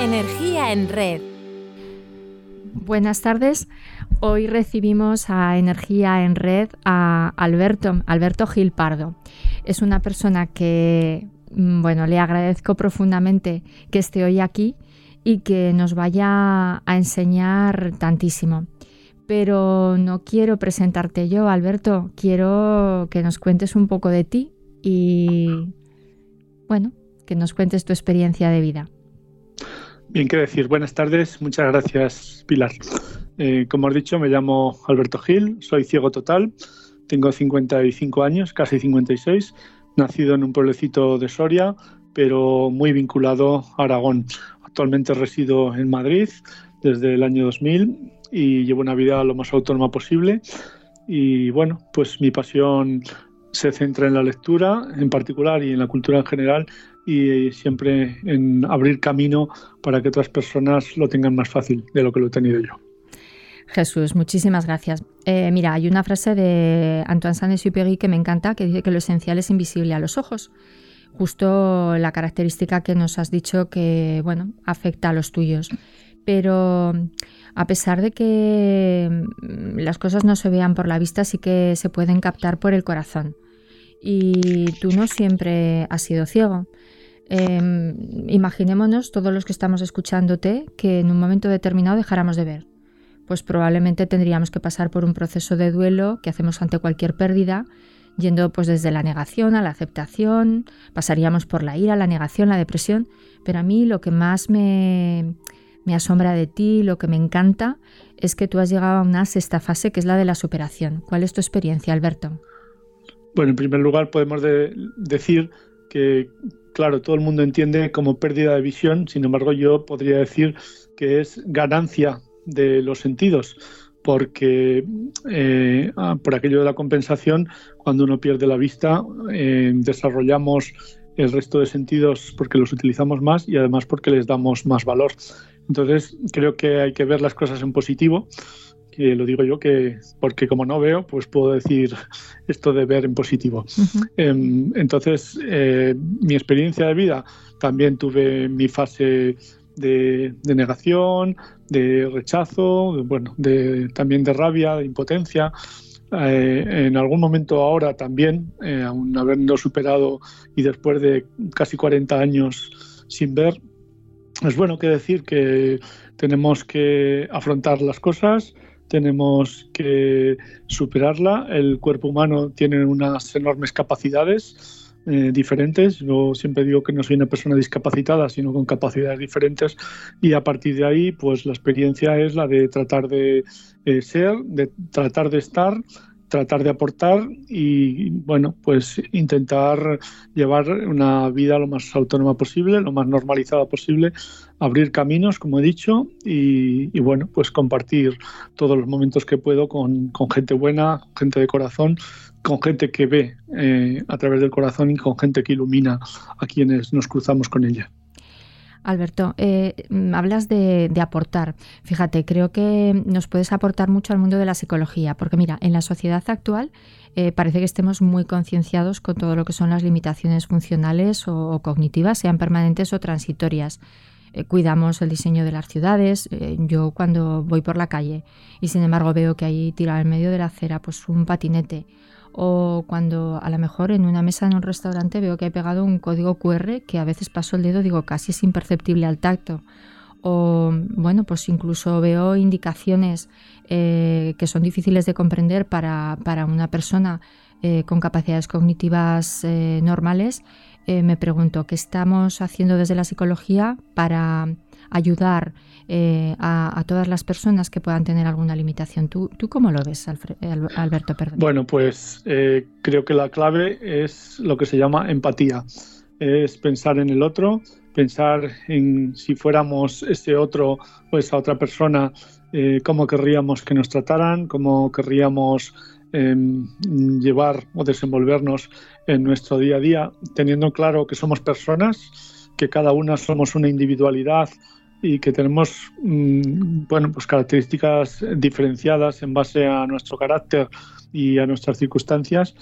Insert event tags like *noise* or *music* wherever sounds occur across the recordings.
Energía en red. Buenas tardes. Hoy recibimos a Energía en Red a Alberto, Alberto Gil Pardo. Es una persona que, mm, bueno, le agradezco profundamente que esté hoy aquí y que nos vaya a enseñar tantísimo. Pero no quiero presentarte yo, Alberto, quiero que nos cuentes un poco de ti y, bueno, que nos cuentes tu experiencia de vida. Bien, qué decir. Buenas tardes. Muchas gracias, Pilar. Eh, como has dicho, me llamo Alberto Gil, soy ciego total, tengo 55 años, casi 56, nacido en un pueblecito de Soria, pero muy vinculado a Aragón. Actualmente resido en Madrid desde el año 2000 y llevo una vida lo más autónoma posible. Y bueno, pues mi pasión se centra en la lectura en particular y en la cultura en general y siempre en abrir camino para que otras personas lo tengan más fácil de lo que lo he tenido yo. Jesús, muchísimas gracias. Eh, mira, hay una frase de Antoine Saint-Exupéry que me encanta, que dice que lo esencial es invisible a los ojos. Justo la característica que nos has dicho que, bueno, afecta a los tuyos. Pero a pesar de que mm, las cosas no se vean por la vista, sí que se pueden captar por el corazón. Y tú no siempre has sido ciego. Em, imaginémonos todos los que estamos escuchándote que en un momento determinado dejáramos de ver. Pues probablemente tendríamos que pasar por un proceso de duelo que hacemos ante cualquier pérdida, yendo pues desde la negación a la aceptación, pasaríamos por la ira, la negación, la depresión, pero a mí lo que más me, me asombra de ti, lo que me encanta, es que tú has llegado a una sexta fase que es la de la superación. ¿Cuál es tu experiencia, Alberto? Bueno, en primer lugar podemos decir que claro, todo el mundo entiende como pérdida de visión, sin embargo yo podría decir que es ganancia de los sentidos, porque eh, ah, por aquello de la compensación, cuando uno pierde la vista, eh, desarrollamos el resto de sentidos porque los utilizamos más y además porque les damos más valor. Entonces creo que hay que ver las cosas en positivo que lo digo yo que porque como no veo, pues puedo decir *laughs* esto de ver en positivo. Em, entonces, eh, mi experiencia de vida también tuve mi fase de, negación, de rechazo, bueno, de, también de rabia, de impotencia. Eh, en algún momento ahora también, eh, aún habiendo superado y después de casi 40 años sin ver, es bueno que decir que tenemos que afrontar las cosas, tenemos que superarla. El cuerpo humano tiene unas enormes capacidades eh, diferentes. Yo siempre digo que no soy una persona discapacitada, sino con capacidades diferentes. Y a partir de ahí, pues la experiencia es la de tratar de eh, ser, de tratar de estar tratar de aportar y, bueno, pues intentar llevar una vida lo más autónoma posible, lo más normalizada posible, abrir caminos, como he dicho, y, bueno, pues compartir todos los momentos que puedo con, gente buena, gente de corazón, con gente que ve eh, a través del corazón y con gente que ilumina a quienes nos cruzamos con ella. Alberto, eh, mm, hablas de, aportar. Fíjate, creo que nos puedes aportar mucho al mundo de la psicología, porque mira, en la sociedad actual eh, parece que estemos muy concienciados con todo lo que son las limitaciones funcionales o, cognitivas, sean permanentes o transitorias. Eh, cuidamos el diseño de las ciudades. yo cuando voy por la calle y sin embargo veo que hay tirado en medio de la acera pues un patinete o cuando a lo mejor en una mesa en un restaurante veo que hay pegado un código QR que a veces paso el dedo, digo, casi es imperceptible al tacto. O bueno, pues incluso veo indicaciones eh, que son difíciles de comprender para, una persona eh, con capacidades cognitivas eh, normales. Me pregunto, ¿qué estamos haciendo desde la psicología para ayudar eh, a, todas las personas que puedan tener alguna limitación. ¿Tú, tú cómo lo ves, Alberto? Perdón. Bueno, pues eh, creo que la clave es lo que se llama empatía. Es pensar en el otro, pensar en si fuéramos ese otro o esa otra persona, eh, cómo querríamos que nos trataran, cómo querríamos em, llevar o desenvolvernos en nuestro día a día, teniendo claro que somos personas, que cada una somos una individualidad y que tenemos mm, bueno, pues características diferenciadas en base a nuestro carácter y a nuestras circunstancias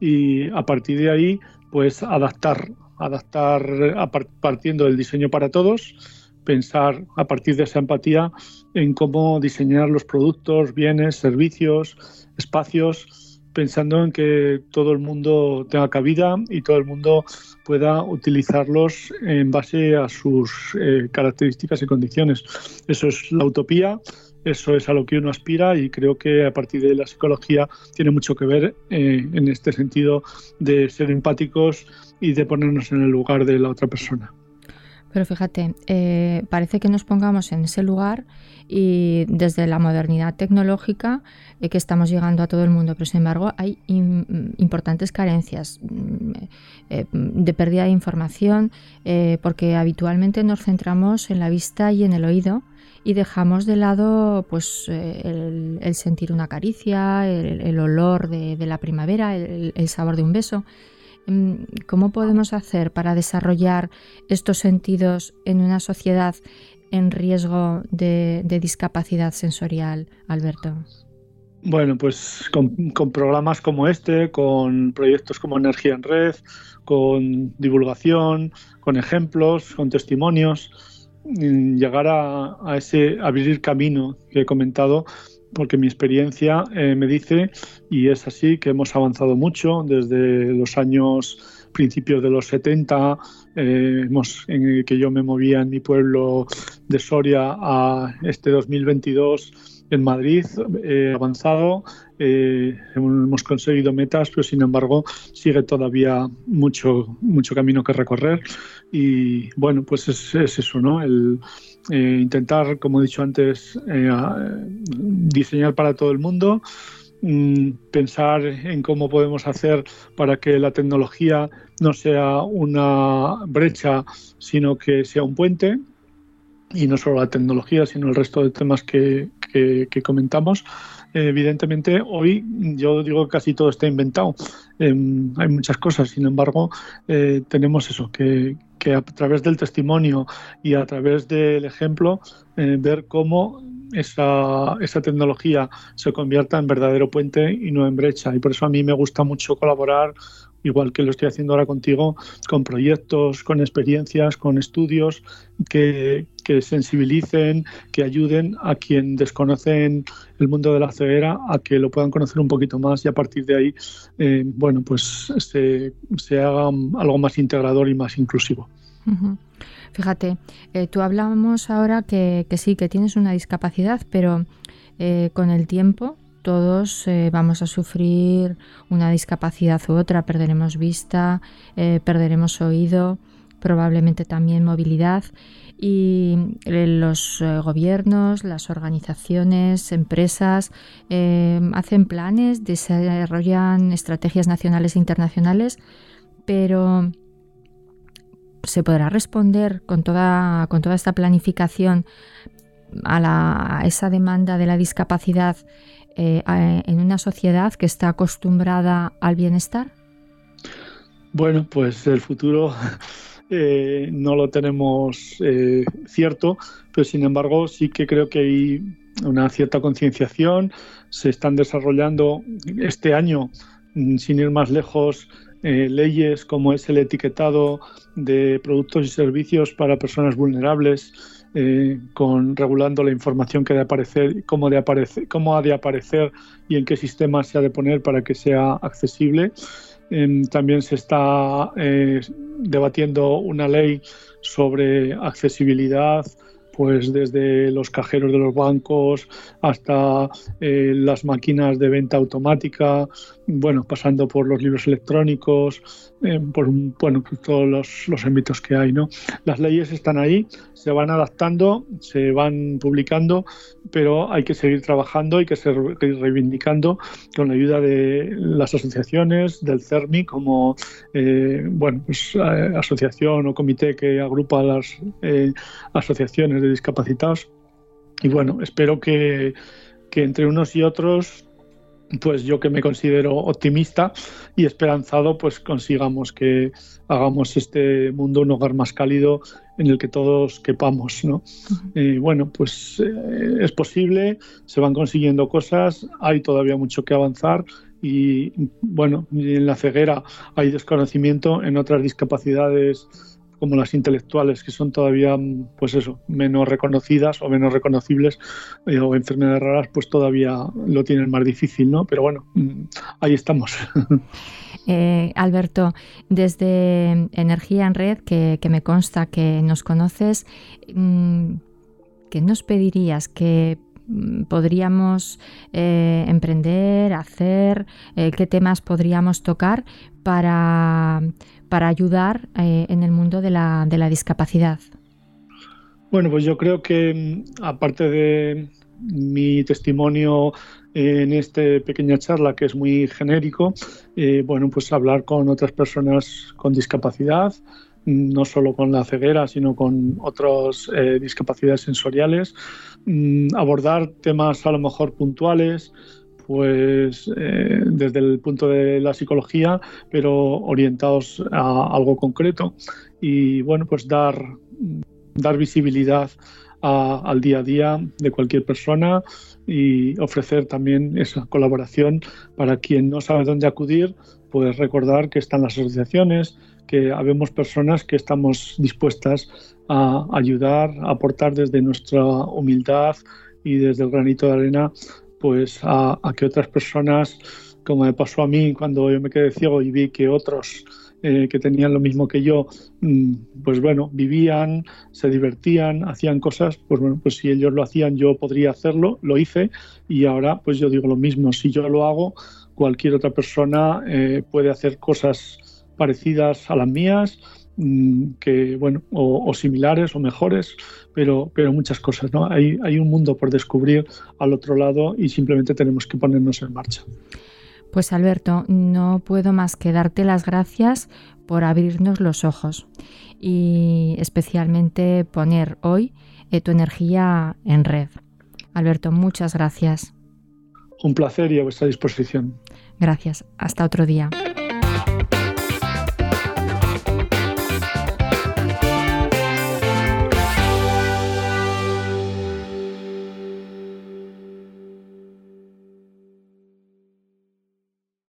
y a partir de ahí pues adaptar, adaptar partiendo del diseño para todos pensar a partir de esa empatía en cómo diseñar los productos, bienes, servicios, espacios, pensando en que todo el mundo tenga cabida y todo el mundo pueda utilizarlos en base a sus eh, características y condiciones. Eso es la utopía, eso es a lo que uno aspira y creo que a partir de la psicología tiene mucho que ver eh, en este sentido de ser empáticos y de ponernos en el lugar de la otra persona. Pero fíjate, eh, parece que nos pongamos en ese lugar y desde la modernidad tecnológica eh, que estamos llegando a todo el mundo, pero sin embargo hay importantes carencias mm, eh, de pérdida de información porque habitualmente nos centramos en la vista y en el oído y dejamos de lado pues el, sentir una caricia, el, olor de, la primavera, el sabor de un beso. Mm, ¿Cómo podemos hacer para desarrollar estos sentidos en una sociedad en riesgo de, discapacidad sensorial, Alberto? Bueno, pues con, programas como este, con proyectos como Energía en Red, con divulgación, con ejemplos, con testimonios, llegar a, a ese abrir camino que he comentado porque mi experiencia eh, me dice, y es así, que hemos avanzado mucho desde los años principios de los 70, eh, hemos, en que yo me movía en mi pueblo de Soria a este 2022 en Madrid eh, avanzado, eh, hemos conseguido metas, pero sin embargo sigue todavía mucho, mucho camino que recorrer. Y bueno, pues es, eso, ¿no? El eh, intentar, como he dicho antes, eh, diseñar para todo el mundo, mm, pensar en cómo podemos hacer para que la tecnología no sea una brecha, sino que sea un puente y no solo la tecnología, sino el resto de temas que, comentamos. evidentemente, hoy yo digo que casi todo está inventado. Em, hay muchas cosas, sin embargo, eh, tenemos eso, que, a través del testimonio y a través del ejemplo, eh, ver cómo esa, esa tecnología se convierta en verdadero puente y no en brecha. Y por eso a mí me gusta mucho colaborar igual que lo estoy haciendo ahora contigo, con proyectos, con experiencias, con estudios que, sensibilicen, que ayuden a quien desconocen el mundo de la ceguera a que lo puedan conocer un poquito más y a partir de ahí, eh, bueno, pues se, haga algo más integrador y más inclusivo. Fíjate, eh, tú hablamos ahora que, sí, que tienes una discapacidad, pero eh, con el tiempo todos eh, vamos a sufrir una discapacidad u otra, perderemos vista, perderemos oído, probablemente también movilidad y eh, los gobiernos, las organizaciones, empresas hacen planes, desarrollan estrategias nacionales e internacionales, pero se podrá responder con toda, con toda esta planificación a, a esa demanda de la discapacidad eh, en una sociedad que está acostumbrada al bienestar? Bueno, pues el futuro eh, no lo tenemos eh, cierto, pero sin embargo sí que creo que hay una cierta concienciación. Se están desarrollando este año, mm, sin ir más lejos, leyes como es el etiquetado de productos y servicios para personas vulnerables eh, con regulando la información que de aparecer, cómo, de aparecer, cómo ha de aparecer y en qué sistema se ha de poner para que sea accesible. Em, también se está eh, debatiendo una ley sobre accesibilidad pues desde los cajeros de los bancos hasta eh, las máquinas de venta automática, bueno, pasando por los libros electrónicos, eh, por bueno, pues todos los, los, ámbitos que hay, ¿no? Las leyes están ahí, se van adaptando, se van publicando, pero hay que seguir trabajando, hay que seguir reivindicando con la ayuda de las asociaciones, del CERMI, como eh, bueno, pues, asociación o comité que agrupa las asociaciones de discapacitados. Y bueno, espero que, que entre unos y otros pues yo que me considero optimista y esperanzado, pues consigamos que hagamos este mundo un hogar más cálido en el que todos quepamos, ¿no? Y bueno, pues eh, es posible, se van consiguiendo cosas, hay todavía mucho que avanzar y bueno, en la ceguera hay desconocimiento, en otras discapacidades como las intelectuales, que son todavía, pues eso, menos reconocidas o menos reconocibles, eh, o enfermedades raras, pues todavía lo tienen más difícil, ¿no? Pero bueno, mm, ahí estamos. *laughs* Eh, Alberto, desde Energía en Red, que, me consta que nos conoces, mm, ¿qué nos pedirías que mm, podríamos eh, emprender, hacer, qué temas podríamos tocar para para ayudar eh, en el mundo de la, de la discapacidad? Bueno, pues yo creo que mm, aparte de mi testimonio en esta pequeña charla que es muy genérico, eh, bueno, pues hablar con otras personas con discapacidad, mm, no solo con la ceguera, sino con otras eh, discapacidades sensoriales, mm, abordar temas a lo mejor puntuales, pues eh, desde el punto de la psicología, pero orientados a algo concreto. Y bueno, pues dar, dar visibilidad al día a día de cualquier persona y ofrecer también esa colaboración para quien no sabe dónde acudir, pues recordar que están las asociaciones, que habemos personas que estamos dispuestas a ayudar, a aportar desde nuestra humildad y desde el granito de arena pues a, que otras personas, como me pasó a mí cuando yo me quedé ciego y vi que otros eh, que tenían lo mismo que yo, mm, pues bueno, vivían, se divertían, hacían cosas, pues bueno, pues si ellos lo hacían yo podría hacerlo, lo hice y ahora pues yo digo lo mismo, si yo lo hago, cualquier otra persona eh, puede hacer cosas parecidas a las mías, que bueno, o, similares o mejores, pero, pero muchas cosas, ¿no? Hay, hay un mundo por descubrir al otro lado y simplemente tenemos que ponernos en marcha. Pues Alberto, no puedo más que darte las gracias por abrirnos los ojos y especialmente poner hoy eh, tu energía en red. Alberto, muchas gracias. Un placer y a vuestra disposición. Gracias. Hasta otro día.